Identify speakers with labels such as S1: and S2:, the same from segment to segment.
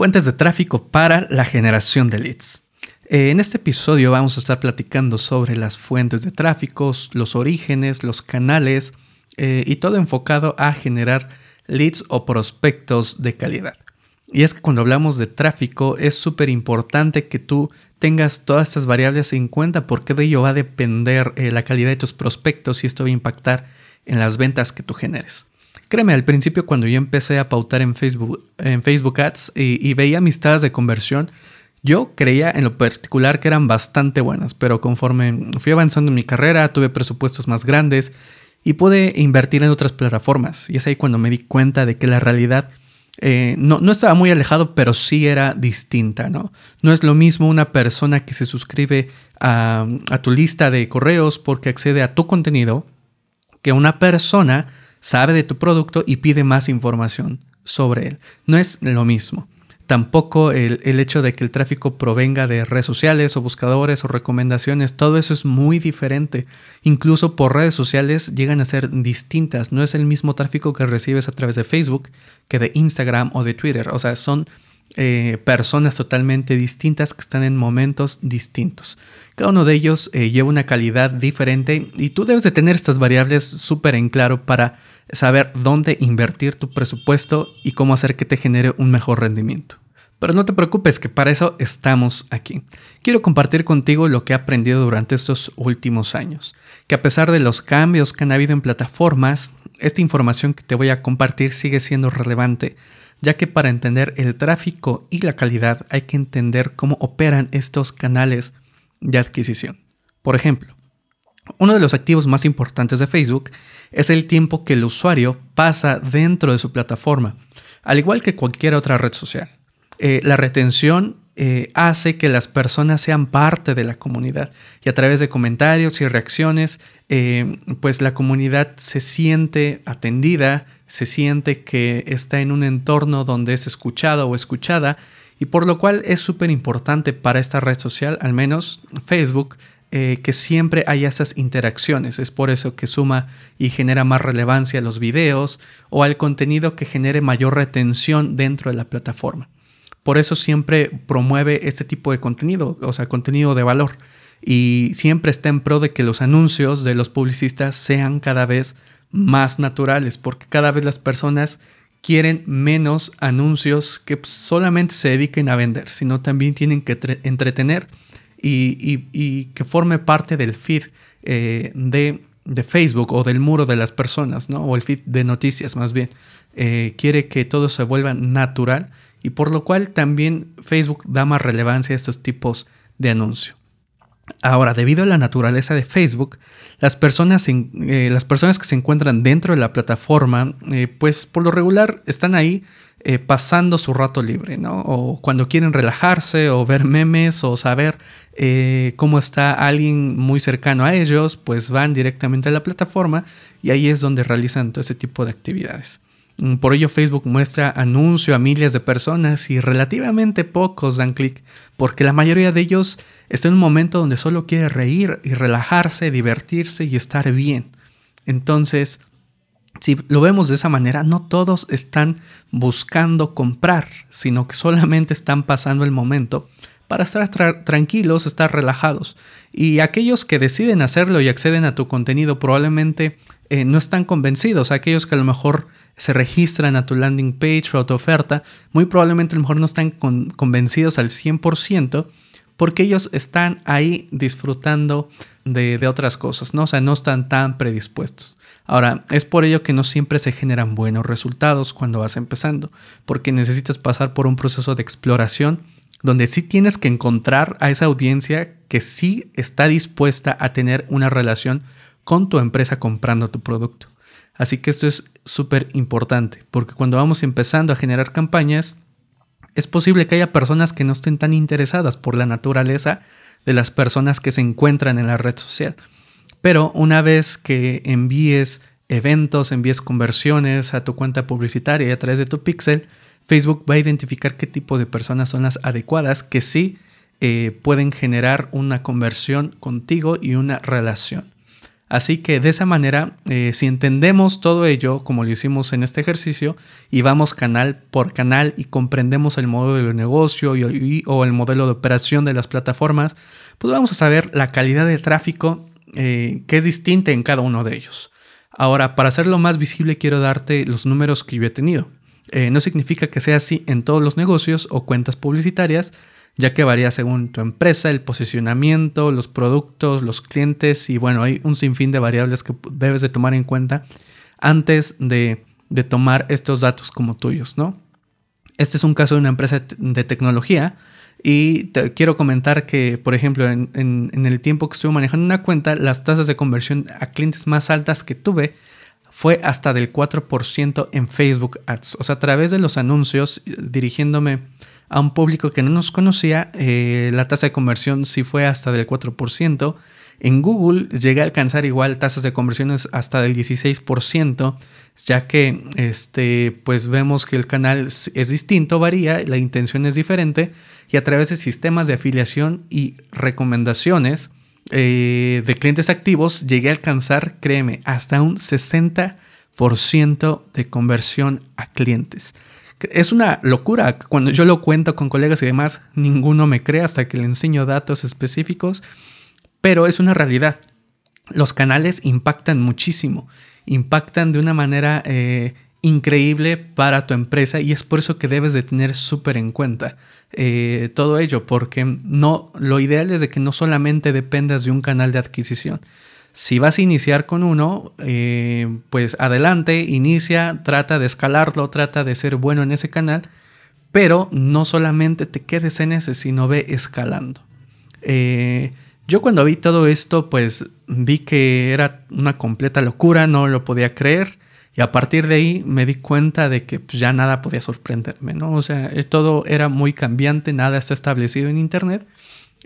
S1: Fuentes de tráfico para la generación de leads. Eh, en este episodio vamos a estar platicando sobre las fuentes de tráfico, los orígenes, los canales eh, y todo enfocado a generar leads o prospectos de calidad. Y es que cuando hablamos de tráfico es súper importante que tú tengas todas estas variables en cuenta porque de ello va a depender eh, la calidad de tus prospectos y esto va a impactar en las ventas que tú generes. Créeme, al principio cuando yo empecé a pautar en Facebook, en Facebook Ads y, veía mis tasas de conversión, yo creía en lo particular que eran bastante buenas, pero conforme fui avanzando en mi carrera, tuve presupuestos más grandes y pude invertir en otras plataformas. Y es ahí cuando me di cuenta de que la realidad eh, no, no, estaba muy alejado, pero sí era distinta, ¿no? No es lo mismo una persona que se suscribe a, a tu lista de correos porque accede a tu contenido que una persona sabe de tu producto y pide más información sobre él. No es lo mismo. Tampoco el, hecho de que el tráfico provenga de redes sociales o buscadores o recomendaciones, todo eso es muy diferente. Incluso por redes sociales llegan a ser distintas. No es el mismo tráfico que recibes a través de Facebook que de Instagram o de Twitter. O sea, son eh, personas totalmente distintas que están en momentos distintos. Cada uno de ellos eh, lleva una calidad diferente y tú debes de tener estas variables súper en claro para saber dónde invertir tu presupuesto y cómo hacer que te genere un mejor rendimiento. Pero no te preocupes que para eso estamos aquí. Quiero compartir contigo lo que he aprendido durante estos últimos años, que a pesar de los cambios que han habido en plataformas, esta información que te voy a compartir sigue siendo relevante, ya que para entender el tráfico y la calidad hay que entender cómo operan estos canales de adquisición. Por ejemplo, uno de los activos más importantes de Facebook es el tiempo que el usuario pasa dentro de su plataforma, al igual que cualquier otra red social. Eh, la retención eh, hace que las personas sean parte de la comunidad y a través de comentarios y reacciones, eh, pues la comunidad se siente atendida, se siente que está en un entorno donde es escuchado o escuchada y por lo cual es súper importante para esta red social, al menos Facebook, eh, que siempre haya esas interacciones. Es por eso que suma y genera más relevancia a los videos o al contenido que genere mayor retención dentro de la plataforma. Por eso siempre promueve este tipo de contenido, o sea, contenido de valor. Y siempre está en pro de que los anuncios de los publicistas sean cada vez más naturales, porque cada vez las personas quieren menos anuncios que solamente se dediquen a vender, sino también tienen que entretener y, que forme parte del feed eh, de, Facebook o del muro de las personas, ¿no? o el feed de noticias más bien. Eh, quiere que todo se vuelva natural y por lo cual también Facebook da más relevancia a estos tipos de anuncio. Ahora, debido a la naturaleza de Facebook, las personas, eh, las personas que se encuentran dentro de la plataforma, pues por lo regular están ahí eh, pasando su rato libre, ¿no? O cuando quieren relajarse o ver memes o saber eh, cómo está alguien muy cercano a ellos, pues van directamente a la plataforma y ahí es donde realizan todo ese tipo de actividades. Mm, por ello Facebook muestra anuncio a miles de personas y relativamente pocos dan clic, porque la mayoría de ellos está en un momento donde solo quiere reír y relajarse, divertirse y estar bien. Entonces, si lo vemos de esa manera, no todos están buscando comprar, sino que solamente están pasando el momento para estar tranquilos, estar relajados. Y aquellos que deciden hacerlo y acceden a tu contenido probablemente eh, no están convencidos. Aquellos que a lo mejor se registran a tu landing page o a tu oferta, muy probablemente a lo mejor no están convencidos al 100% porque ellos están ahí disfrutando de, de, otras cosas, ¿no? O sea, no están tan predispuestos. Ahora, es por ello que no siempre se generan buenos resultados cuando vas empezando, porque necesitas pasar por un proceso de exploración donde sí tienes que encontrar a esa audiencia que sí está dispuesta a tener una relación con tu empresa comprando tu producto. Así que esto es súper importante, porque cuando vamos empezando a generar campañas, es posible que haya personas que no estén tan interesadas por la naturaleza de las personas que se encuentran en la red social. Pero una vez que envíes eventos, envíes conversiones a tu cuenta publicitaria y a través de tu pixel, Facebook va a identificar qué tipo de personas son las adecuadas que sí eh, pueden generar una conversión contigo y una relación. Así que de esa manera, eh, si entendemos todo ello, como lo hicimos en este ejercicio, y vamos canal por canal y comprendemos el modelo de negocio o el modelo de operación de las plataformas, pues vamos a saber la calidad de tráfico eh, que es distinta en cada uno de ellos. Ahora, para hacerlo más visible, quiero darte los números que yo he tenido. Eh, no significa que sea así en todos los negocios o cuentas publicitarias, ya que varía según tu empresa, el posicionamiento, los productos, los clientes y bueno, hay un sinfín de variables que debes de tomar en cuenta antes de, tomar estos datos como tuyos, ¿no? Este es un caso de una empresa de tecnología y te quiero comentar que, por ejemplo, en, en, el tiempo que estuve manejando una cuenta, las tasas de conversión a clientes más altas que tuve fue hasta del 4% en Facebook Ads. O sea, a través de los anuncios, dirigiéndome a un público que no nos conocía, eh, la tasa de conversión sí fue hasta del 4%. En Google llegué a alcanzar igual tasas de conversiones hasta del 16%, ya que este, pues vemos que el canal es distinto, varía, la intención es diferente y a través de sistemas de afiliación y recomendaciones eh, de clientes activos llegué a alcanzar, créeme, hasta un 60% de conversión a clientes. Es una locura. Cuando yo lo cuento con colegas y demás, ninguno me cree hasta que le enseño datos específicos, pero es una realidad. Los canales impactan muchísimo, impactan de una manera eh, increíble para tu empresa y es por eso que debes de tener súper en cuenta eh, todo ello, porque no, lo ideal es de que no solamente dependas de un canal de adquisición, si vas a iniciar con uno, eh, pues adelante, inicia, trata de escalarlo, trata de ser bueno en ese canal, pero no solamente te quedes en ese, sino ve escalando. Eh, yo cuando vi todo esto, pues vi que era una completa locura, no lo podía creer. Y a partir de ahí me di cuenta de que pues, ya nada podía sorprenderme, ¿no? O sea, todo era muy cambiante, nada está establecido en Internet.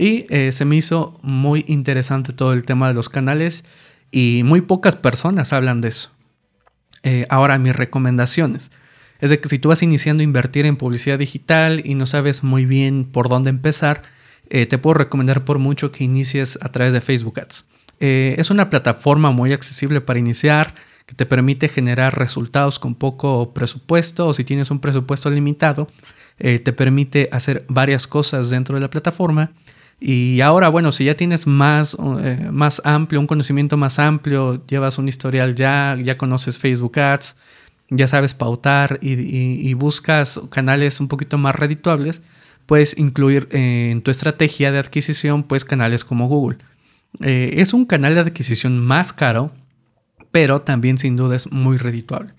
S1: Y eh, se me hizo muy interesante todo el tema de los canales y muy pocas personas hablan de eso. Eh, ahora, mis recomendaciones. Es de que si tú vas iniciando a invertir en publicidad digital y no sabes muy bien por dónde empezar, eh, te puedo recomendar por mucho que inicies a través de Facebook Ads. es una plataforma muy accesible para iniciar, que te permite generar resultados con poco presupuesto o si tienes un presupuesto limitado, te permite hacer varias cosas dentro de la plataforma y ahora, bueno, si ya tienes más, eh, más amplio, un conocimiento más amplio, llevas un historial ya, ya conoces Facebook Ads, ya sabes pautar y, buscas canales un poquito más redituables, puedes incluir eh, en tu estrategia de adquisición pues canales como Google. Eh, es un canal de adquisición más caro, pero también sin duda es muy redituable.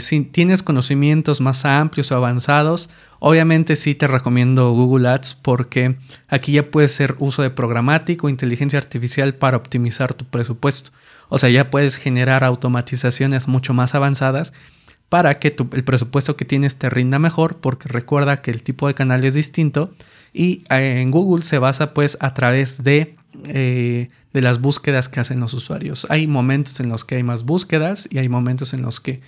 S1: Si tienes conocimientos más amplios o avanzados, Obviamente sí te recomiendo Google Ads porque aquí ya puedes hacer uso de programático, inteligencia artificial para optimizar tu presupuesto. O sea, ya puedes generar automatizaciones mucho más avanzadas para que el presupuesto que tienes te rinda mejor porque recuerda que el tipo de canal es distinto y eh, en Google se basa pues a través eh, de las búsquedas que hacen los usuarios. Hay momentos en los que hay más búsquedas y hay momentos en los que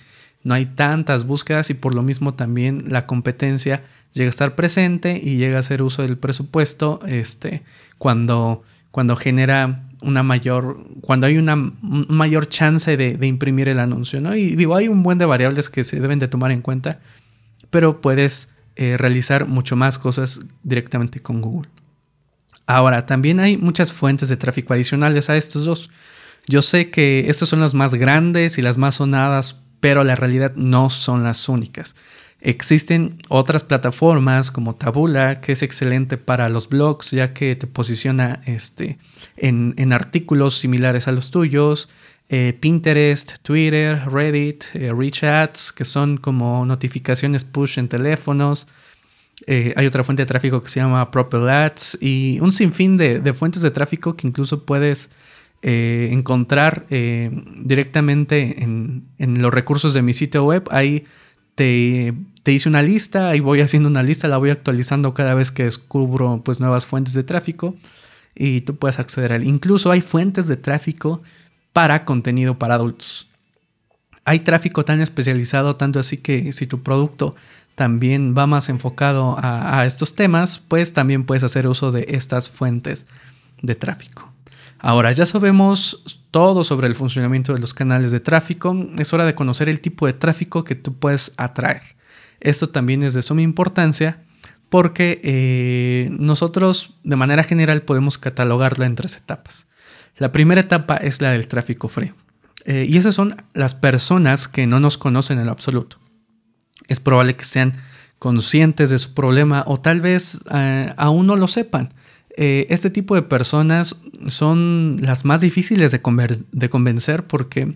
S1: no hay tantas búsquedas y por lo mismo también la competencia llega a estar presente y llega a hacer uso del presupuesto este, cuando, cuando genera una mayor, cuando hay una mayor chance de, imprimir el anuncio, ¿no? Y digo, hay un buen de variables que se deben de tomar en cuenta, pero puedes eh, realizar mucho más cosas directamente con Google. Ahora, también hay muchas fuentes de tráfico adicionales a estos dos. Yo sé que estos son las más grandes y las más sonadas pero la realidad no son las únicas. Existen otras plataformas como Tabula, que es excelente para los blogs, ya que te posiciona este, en, artículos similares a los tuyos. Eh, Pinterest, Twitter, Reddit, eh, ReachAds, que son como notificaciones push en teléfonos. Eh, hay otra fuente de tráfico que se llama Propel Ads y un sinfín de, de fuentes de tráfico que incluso puedes eh, encontrar eh, directamente en, los recursos de mi sitio web. Ahí te, hice una lista, ahí voy haciendo una lista, la voy actualizando cada vez que descubro pues, nuevas fuentes de tráfico y tú puedes acceder a él. Incluso hay fuentes de tráfico para contenido para adultos. Hay tráfico tan especializado, tanto así que si tu producto también va más enfocado a estos temas, pues también puedes hacer uso de estas fuentes de tráfico. Ahora ya sabemos todo sobre el funcionamiento de los canales de tráfico, es hora de conocer el tipo de tráfico que tú puedes atraer. Esto también es de suma importancia porque eh, nosotros de manera general podemos catalogarla en tres etapas. La primera etapa es la del tráfico frío. Eh, y esas son las personas que no nos conocen en lo absoluto. Es probable que sean conscientes de su problema o tal vez eh, aún no lo sepan. Este tipo de personas son las más difíciles de, convencer porque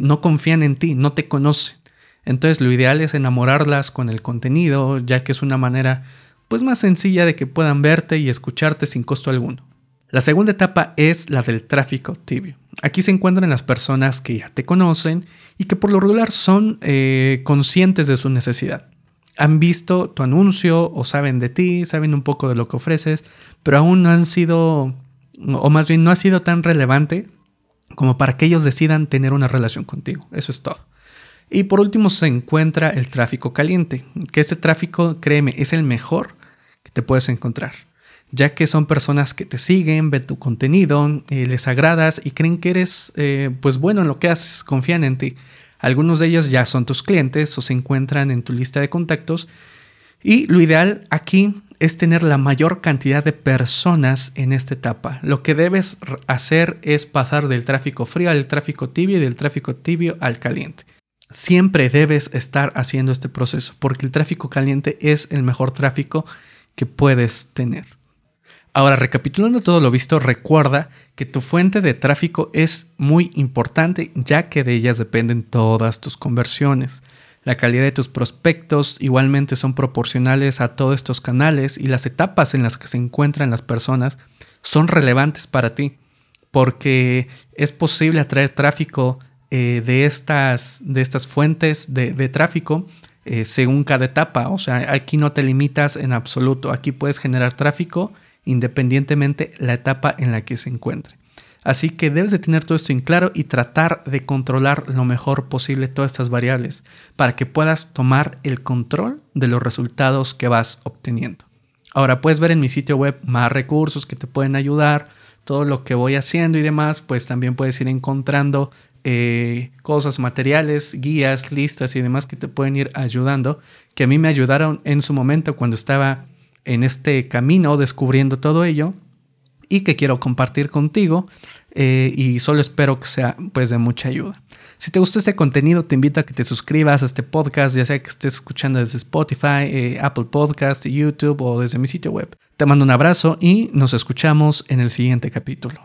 S1: no confían en ti, no te conocen. Entonces lo ideal es enamorarlas con el contenido, ya que es una manera pues más sencilla de que puedan verte y escucharte sin costo alguno. La segunda etapa es la del tráfico tibio. Aquí se encuentran las personas que ya te conocen y que por lo regular son eh, conscientes de su necesidad. Han visto tu anuncio o saben de ti, saben un poco de lo que ofreces, pero aún no han sido, o más bien no ha sido tan relevante como para que ellos decidan tener una relación contigo. Eso es todo. Y por último se encuentra el tráfico caliente, que ese tráfico, créeme, es el mejor que te puedes encontrar, ya que son personas que te siguen, ven tu contenido, eh, les agradas y creen que eres eh, pues bueno en lo que haces, confían en ti. Algunos de ellos ya son tus clientes o se encuentran en tu lista de contactos. Y lo ideal aquí es tener la mayor cantidad de personas en esta etapa. Lo que debes hacer es pasar del tráfico frío al tráfico tibio y del tráfico tibio al caliente siempre debes estar haciendo este proceso porque el tráfico caliente es el mejor tráfico que puedes tener. Ahora, recapitulando todo lo visto, recuerda que tu fuente de tráfico es muy importante ya que de ellas dependen todas tus conversiones. La calidad de tus prospectos igualmente son proporcionales a todos estos canales y las etapas en las que se encuentran las personas son relevantes para ti porque es posible atraer tráfico eh, de, estas, de estas fuentes de, tráfico eh, según cada etapa. O sea, aquí no te limitas en absoluto. Aquí puedes generar tráfico independientemente la etapa en la que se encuentre. Así que debes de tener todo esto en claro y tratar de controlar lo mejor posible todas estas variables para que puedas tomar el control de los resultados que vas obteniendo. Ahora puedes ver en mi sitio web más recursos que te pueden ayudar, todo lo que voy haciendo y demás, pues también puedes ir encontrando eh, cosas materiales, guías, listas y demás que te pueden ir ayudando, que a mí me ayudaron en su momento cuando estaba en este camino descubriendo todo ello y que quiero compartir contigo eh, y solo espero que sea pues de mucha ayuda. Si te gustó este contenido, te invito a que te suscribas a este podcast, ya sea que estés escuchando desde Spotify, eh, Apple Podcast, YouTube o desde mi sitio web. Te mando un abrazo y nos escuchamos en el siguiente capítulo.